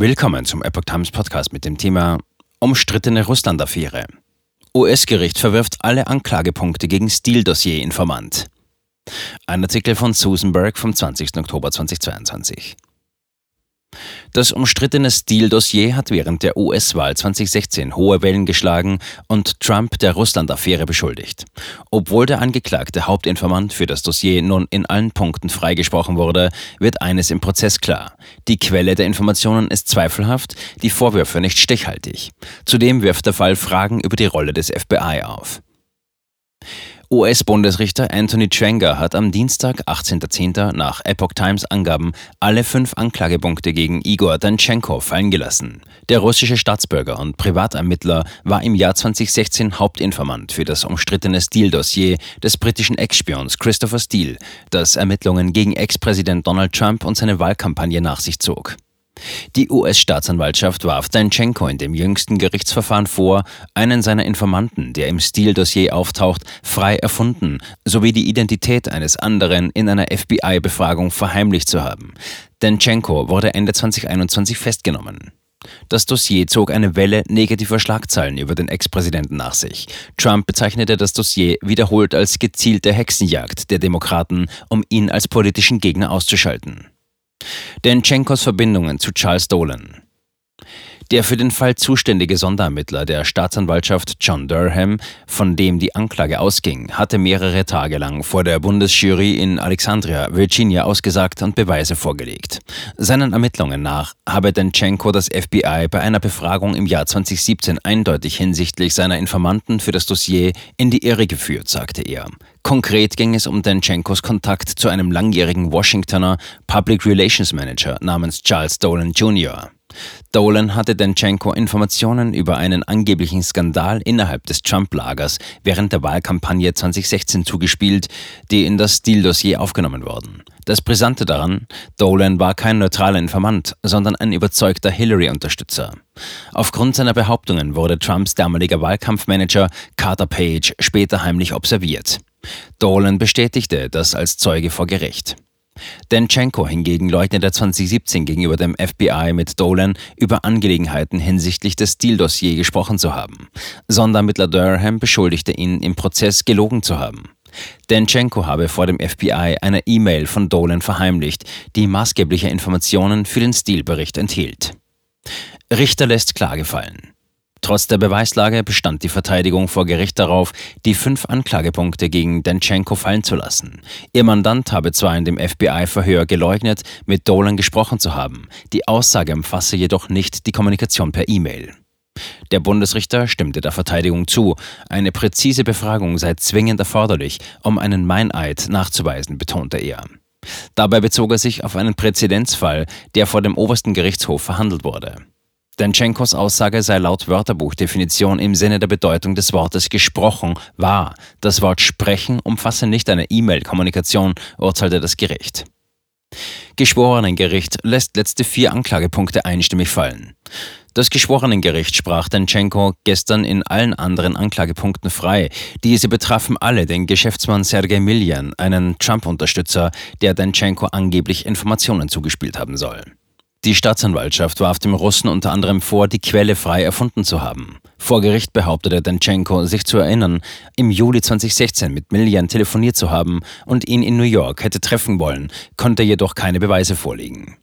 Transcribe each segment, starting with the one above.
Willkommen zum Epoch Times Podcast mit dem Thema Umstrittene Russland-Affäre. US-Gericht verwirft alle Anklagepunkte gegen Stil-Dossier-Informant. Ein Artikel von Susan Berg vom 20. Oktober 2022. Das umstrittene Steele-Dossier hat während der US-Wahl 2016 hohe Wellen geschlagen und Trump der Russland-Affäre beschuldigt. Obwohl der angeklagte Hauptinformant für das Dossier nun in allen Punkten freigesprochen wurde, wird eines im Prozess klar. Die Quelle der Informationen ist zweifelhaft, die Vorwürfe nicht stichhaltig. Zudem wirft der Fall Fragen über die Rolle des FBI auf. US-Bundesrichter Anthony Chenger hat am Dienstag, 18.10. nach Epoch Times Angaben alle fünf Anklagepunkte gegen Igor Danchenko fallen gelassen. Der russische Staatsbürger und Privatermittler war im Jahr 2016 Hauptinformant für das umstrittene Steele-Dossier des britischen Ex-Spions Christopher Steele, das Ermittlungen gegen Ex-Präsident Donald Trump und seine Wahlkampagne nach sich zog. Die US-Staatsanwaltschaft warf Danchenko in dem jüngsten Gerichtsverfahren vor, einen seiner Informanten, der im Stil-Dossier auftaucht, frei erfunden, sowie die Identität eines anderen in einer FBI-Befragung verheimlicht zu haben. Danchenko wurde Ende 2021 festgenommen. Das Dossier zog eine Welle negativer Schlagzeilen über den Ex-Präsidenten nach sich. Trump bezeichnete das Dossier wiederholt als gezielte Hexenjagd der Demokraten, um ihn als politischen Gegner auszuschalten. Denchenkos Verbindungen zu Charles Dolan. Der für den Fall zuständige Sonderermittler der Staatsanwaltschaft John Durham, von dem die Anklage ausging, hatte mehrere Tage lang vor der Bundesjury in Alexandria, Virginia, ausgesagt und Beweise vorgelegt. Seinen Ermittlungen nach habe Denchenko das FBI bei einer Befragung im Jahr 2017 eindeutig hinsichtlich seiner Informanten für das Dossier in die Irre geführt, sagte er. Konkret ging es um Denchenkos Kontakt zu einem langjährigen Washingtoner Public Relations Manager namens Charles Dolan Jr. Dolan hatte Denchenko Informationen über einen angeblichen Skandal innerhalb des Trump-Lagers während der Wahlkampagne 2016 zugespielt, die in das Steele-Dossier aufgenommen wurden. Das Brisante daran, Dolan war kein neutraler Informant, sondern ein überzeugter Hillary-Unterstützer. Aufgrund seiner Behauptungen wurde Trumps damaliger Wahlkampfmanager Carter Page später heimlich observiert. Dolan bestätigte das als Zeuge vor Gericht. Denchenko hingegen leugnete 2017 gegenüber dem FBI mit Dolan über Angelegenheiten hinsichtlich des Steele-Dossier gesprochen zu haben. Sondermittler Durham beschuldigte ihn im Prozess gelogen zu haben. Denchenko habe vor dem FBI eine E-Mail von Dolan verheimlicht, die maßgebliche Informationen für den Steele-Bericht enthielt. Richter lässt Klage fallen. Trotz der Beweislage bestand die Verteidigung vor Gericht darauf, die fünf Anklagepunkte gegen Denchenko fallen zu lassen. Ihr Mandant habe zwar in dem FBI-Verhör geleugnet, mit Dolan gesprochen zu haben, die Aussage umfasse jedoch nicht die Kommunikation per E-Mail. Der Bundesrichter stimmte der Verteidigung zu, eine präzise Befragung sei zwingend erforderlich, um einen Meineid nachzuweisen, betonte er. Dabei bezog er sich auf einen Präzedenzfall, der vor dem obersten Gerichtshof verhandelt wurde. Denchenkos Aussage sei laut Wörterbuchdefinition im Sinne der Bedeutung des Wortes gesprochen wahr. Das Wort sprechen umfasse nicht eine E-Mail-Kommunikation, urteilte das Gericht. Geschworenengericht lässt letzte vier Anklagepunkte einstimmig fallen. Das Geschworenengericht sprach Denchenko gestern in allen anderen Anklagepunkten frei. Diese betrafen alle den Geschäftsmann Sergei Miljan, einen Trump-Unterstützer, der Denchenko angeblich Informationen zugespielt haben soll. Die Staatsanwaltschaft warf dem Russen unter anderem vor, die Quelle frei erfunden zu haben. Vor Gericht behauptete Danchenko, sich zu erinnern, im Juli 2016 mit Miljan telefoniert zu haben und ihn in New York hätte treffen wollen, konnte jedoch keine Beweise vorlegen.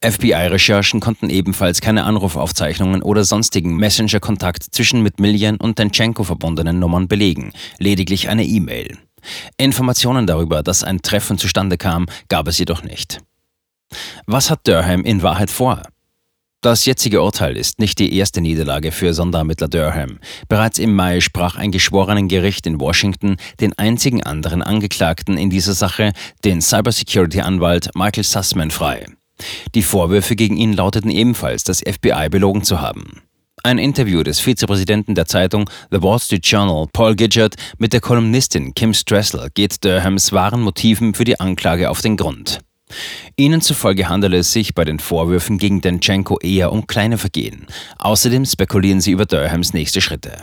FBI-Recherchen konnten ebenfalls keine Anrufaufzeichnungen oder sonstigen Messenger-Kontakt zwischen mit Miljan und Danchenko verbundenen Nummern belegen, lediglich eine E-Mail. Informationen darüber, dass ein Treffen zustande kam, gab es jedoch nicht. Was hat Durham in Wahrheit vor? Das jetzige Urteil ist nicht die erste Niederlage für Sonderermittler Durham. Bereits im Mai sprach ein Geschworenengericht in Washington den einzigen anderen Angeklagten in dieser Sache, den Cybersecurity-Anwalt Michael Sussman, frei. Die Vorwürfe gegen ihn lauteten ebenfalls, das FBI belogen zu haben. Ein Interview des Vizepräsidenten der Zeitung The Wall Street Journal, Paul Gidgert, mit der Kolumnistin Kim Stressler geht Durhams wahren Motiven für die Anklage auf den Grund. Ihnen zufolge handele es sich bei den Vorwürfen gegen Denchenko eher um kleine Vergehen. Außerdem spekulieren sie über Durhams nächste Schritte.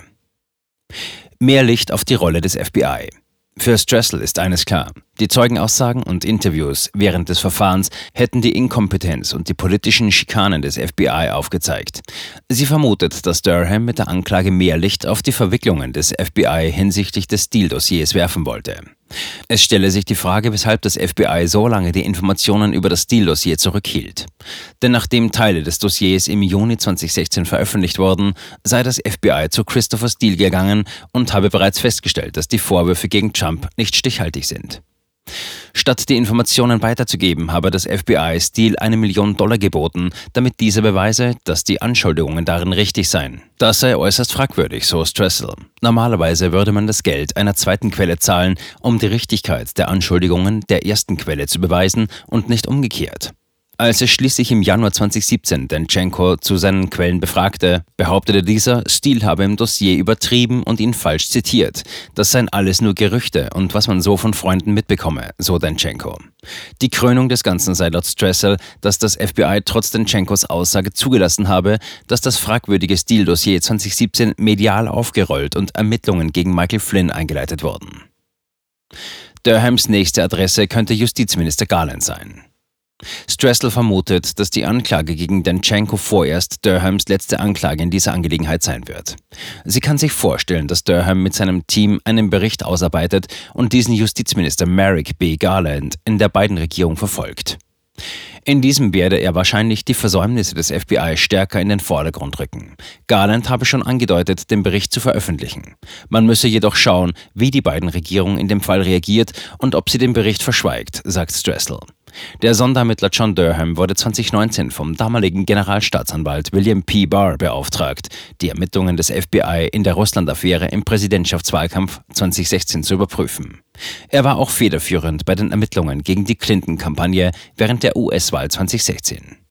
Mehr Licht auf die Rolle des FBI. Für Stressel ist eines klar. Die Zeugenaussagen und Interviews während des Verfahrens hätten die Inkompetenz und die politischen Schikanen des FBI aufgezeigt. Sie vermutet, dass Durham mit der Anklage mehr Licht auf die Verwicklungen des FBI hinsichtlich des Deal-Dossiers werfen wollte. Es stelle sich die Frage, weshalb das FBI so lange die Informationen über das Deal-Dossier zurückhielt. Denn nachdem Teile des Dossiers im Juni 2016 veröffentlicht wurden, sei das FBI zu Christopher Steele gegangen und habe bereits festgestellt, dass die Vorwürfe gegen Trump nicht stichhaltig sind. Statt die Informationen weiterzugeben, habe das FBI Steele eine Million Dollar geboten, damit dieser beweise, dass die Anschuldigungen darin richtig seien. Das sei äußerst fragwürdig, so Stressel. Normalerweise würde man das Geld einer zweiten Quelle zahlen, um die Richtigkeit der Anschuldigungen der ersten Quelle zu beweisen und nicht umgekehrt. Als er schließlich im Januar 2017 Denchenko zu seinen Quellen befragte, behauptete dieser, Steele habe im Dossier übertrieben und ihn falsch zitiert. Das seien alles nur Gerüchte und was man so von Freunden mitbekomme, so Denchenko. Die Krönung des Ganzen sei laut Stressel, dass das FBI trotz Denchenkos Aussage zugelassen habe, dass das fragwürdige Steele-Dossier 2017 medial aufgerollt und Ermittlungen gegen Michael Flynn eingeleitet wurden. Durhams nächste Adresse könnte Justizminister Garland sein. Stressel vermutet, dass die Anklage gegen Danchenko vorerst Durhams letzte Anklage in dieser Angelegenheit sein wird. Sie kann sich vorstellen, dass Durham mit seinem Team einen Bericht ausarbeitet und diesen Justizminister Merrick B. Garland in der beiden Regierung verfolgt. In diesem werde er wahrscheinlich die Versäumnisse des FBI stärker in den Vordergrund rücken. Garland habe schon angedeutet, den Bericht zu veröffentlichen. Man müsse jedoch schauen, wie die beiden Regierungen in dem Fall reagiert und ob sie den Bericht verschweigt, sagt Stressel. Der Sonderermittler John Durham wurde 2019 vom damaligen Generalstaatsanwalt William P. Barr beauftragt, die Ermittlungen des FBI in der Russland-Affäre im Präsidentschaftswahlkampf 2016 zu überprüfen. Er war auch federführend bei den Ermittlungen gegen die Clinton-Kampagne während der US-Wahl 2016.